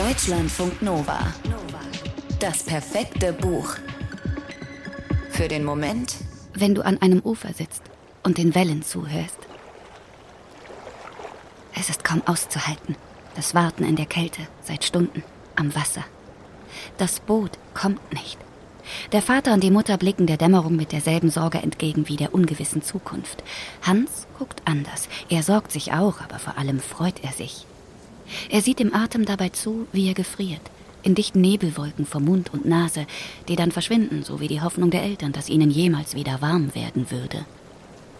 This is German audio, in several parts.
Deutschlandfunk Nova. Das perfekte Buch. Für den Moment, wenn du an einem Ufer sitzt und den Wellen zuhörst. Es ist kaum auszuhalten, das Warten in der Kälte seit Stunden am Wasser. Das Boot kommt nicht. Der Vater und die Mutter blicken der Dämmerung mit derselben Sorge entgegen wie der ungewissen Zukunft. Hans guckt anders. Er sorgt sich auch, aber vor allem freut er sich. Er sieht dem Atem dabei zu, wie er gefriert, in dichten Nebelwolken vor Mund und Nase, die dann verschwinden, so wie die Hoffnung der Eltern, dass ihnen jemals wieder warm werden würde.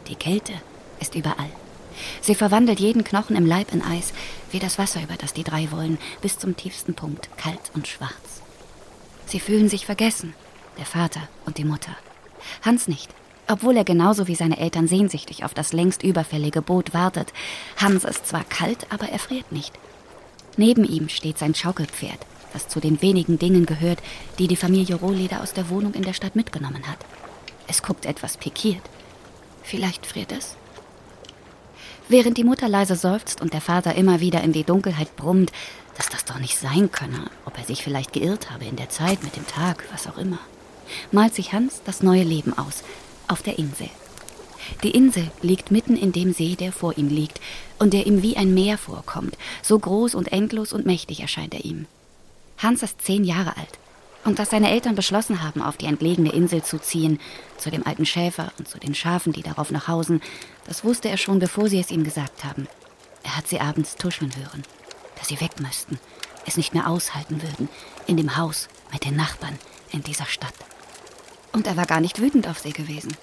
Die Kälte ist überall. Sie verwandelt jeden Knochen im Leib in Eis, wie das Wasser, über das die drei wollen, bis zum tiefsten Punkt, kalt und schwarz. Sie fühlen sich vergessen, der Vater und die Mutter. Hans nicht, obwohl er genauso wie seine Eltern sehnsüchtig auf das längst überfällige Boot wartet. Hans ist zwar kalt, aber er friert nicht. Neben ihm steht sein Schaukelpferd, das zu den wenigen Dingen gehört, die die Familie Rohleder aus der Wohnung in der Stadt mitgenommen hat. Es guckt etwas pikiert. Vielleicht friert es? Während die Mutter leise seufzt und der Vater immer wieder in die Dunkelheit brummt, dass das doch nicht sein könne, ob er sich vielleicht geirrt habe in der Zeit, mit dem Tag, was auch immer, malt sich Hans das neue Leben aus, auf der Insel. Die Insel liegt mitten in dem See, der vor ihm liegt und der ihm wie ein Meer vorkommt. So groß und endlos und mächtig erscheint er ihm. Hans ist zehn Jahre alt. Und dass seine Eltern beschlossen haben, auf die entlegene Insel zu ziehen, zu dem alten Schäfer und zu den Schafen, die darauf noch hausen, das wusste er schon, bevor sie es ihm gesagt haben. Er hat sie abends tuscheln hören, dass sie weg müssten, es nicht mehr aushalten würden, in dem Haus, mit den Nachbarn, in dieser Stadt. Und er war gar nicht wütend auf sie gewesen.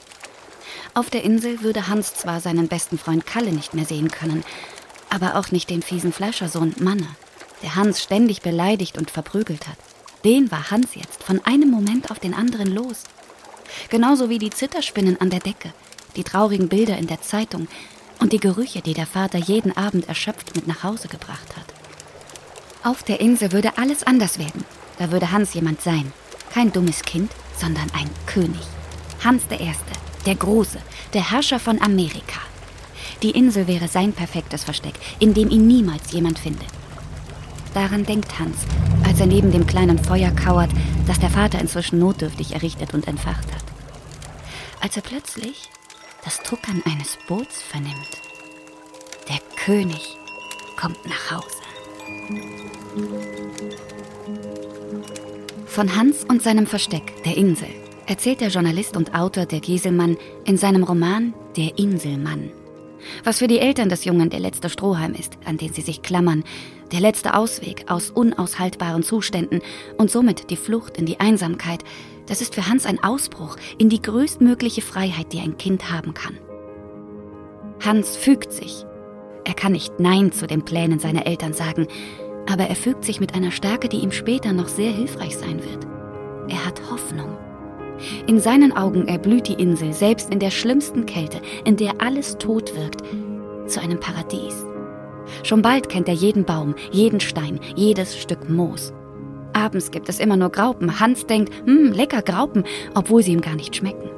Auf der Insel würde Hans zwar seinen besten Freund Kalle nicht mehr sehen können, aber auch nicht den fiesen Fleischersohn Manne, der Hans ständig beleidigt und verprügelt hat. Den war Hans jetzt von einem Moment auf den anderen los. Genauso wie die Zitterspinnen an der Decke, die traurigen Bilder in der Zeitung und die Gerüche, die der Vater jeden Abend erschöpft mit nach Hause gebracht hat. Auf der Insel würde alles anders werden. Da würde Hans jemand sein. Kein dummes Kind, sondern ein König. Hans der Erste, der Große, der Herrscher von Amerika. Die Insel wäre sein perfektes Versteck, in dem ihn niemals jemand findet. Daran denkt Hans, als er neben dem kleinen Feuer kauert, das der Vater inzwischen notdürftig errichtet und entfacht hat. Als er plötzlich das Tuckern eines Boots vernimmt. Der König kommt nach Hause. Von Hans und seinem Versteck, der Insel, erzählt der Journalist und Autor der Gieselmann in seinem Roman Der Inselmann. Was für die Eltern des Jungen der letzte Strohhalm ist, an den sie sich klammern, der letzte Ausweg aus unaushaltbaren Zuständen und somit die Flucht in die Einsamkeit, das ist für Hans ein Ausbruch in die größtmögliche Freiheit, die ein Kind haben kann. Hans fügt sich. Er kann nicht Nein zu den Plänen seiner Eltern sagen, aber er fügt sich mit einer Stärke, die ihm später noch sehr hilfreich sein wird. Er hat Hoffnung. In seinen Augen erblüht die Insel, selbst in der schlimmsten Kälte, in der alles tot wirkt, zu einem Paradies. Schon bald kennt er jeden Baum, jeden Stein, jedes Stück Moos. Abends gibt es immer nur Graupen. Hans denkt, hm, lecker Graupen, obwohl sie ihm gar nicht schmecken.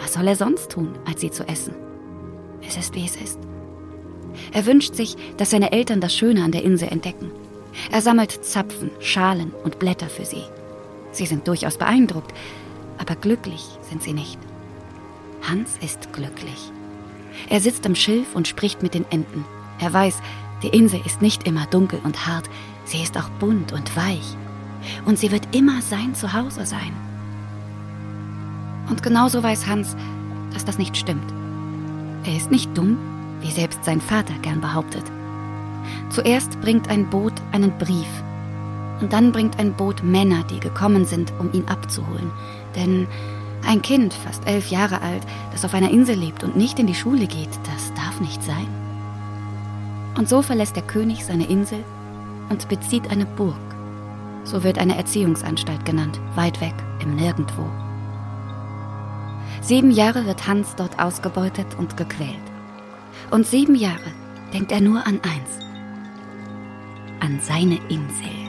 Was soll er sonst tun, als sie zu essen? Es ist, wie es ist. Er wünscht sich, dass seine Eltern das Schöne an der Insel entdecken. Er sammelt Zapfen, Schalen und Blätter für sie. Sie sind durchaus beeindruckt, aber glücklich sind sie nicht. Hans ist glücklich. Er sitzt am Schilf und spricht mit den Enten. Er weiß, die Insel ist nicht immer dunkel und hart, sie ist auch bunt und weich. Und sie wird immer sein Zuhause sein. Und genauso weiß Hans, dass das nicht stimmt. Er ist nicht dumm, wie selbst sein Vater gern behauptet. Zuerst bringt ein Boot einen Brief. Und dann bringt ein Boot Männer, die gekommen sind, um ihn abzuholen. Denn ein Kind, fast elf Jahre alt, das auf einer Insel lebt und nicht in die Schule geht, das darf nicht sein. Und so verlässt der König seine Insel und bezieht eine Burg. So wird eine Erziehungsanstalt genannt, weit weg, im Nirgendwo. Sieben Jahre wird Hans dort ausgebeutet und gequält. Und sieben Jahre denkt er nur an eins. An seine Insel.